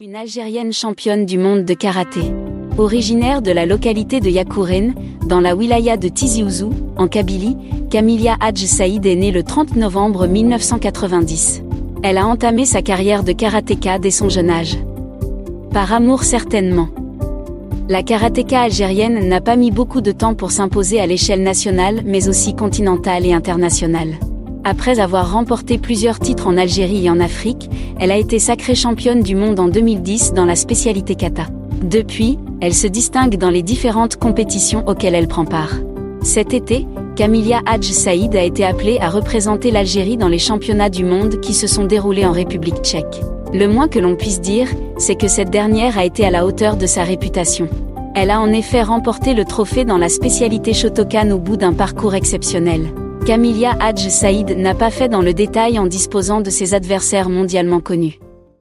Une Algérienne championne du monde de karaté. Originaire de la localité de Yakouren, dans la wilaya de Tizi Ouzou, en Kabylie, Camilia Hadj Saïd est née le 30 novembre 1990. Elle a entamé sa carrière de karatéka dès son jeune âge. Par amour certainement. La karatéka algérienne n'a pas mis beaucoup de temps pour s'imposer à l'échelle nationale mais aussi continentale et internationale. Après avoir remporté plusieurs titres en Algérie et en Afrique, elle a été sacrée championne du monde en 2010 dans la spécialité kata. Depuis, elle se distingue dans les différentes compétitions auxquelles elle prend part. Cet été, Camilia Hadj Saïd a été appelée à représenter l'Algérie dans les championnats du monde qui se sont déroulés en République tchèque. Le moins que l'on puisse dire, c'est que cette dernière a été à la hauteur de sa réputation. Elle a en effet remporté le trophée dans la spécialité Shotokan au bout d'un parcours exceptionnel. Camilia Hadj Saïd n'a pas fait dans le détail en disposant de ses adversaires mondialement connus.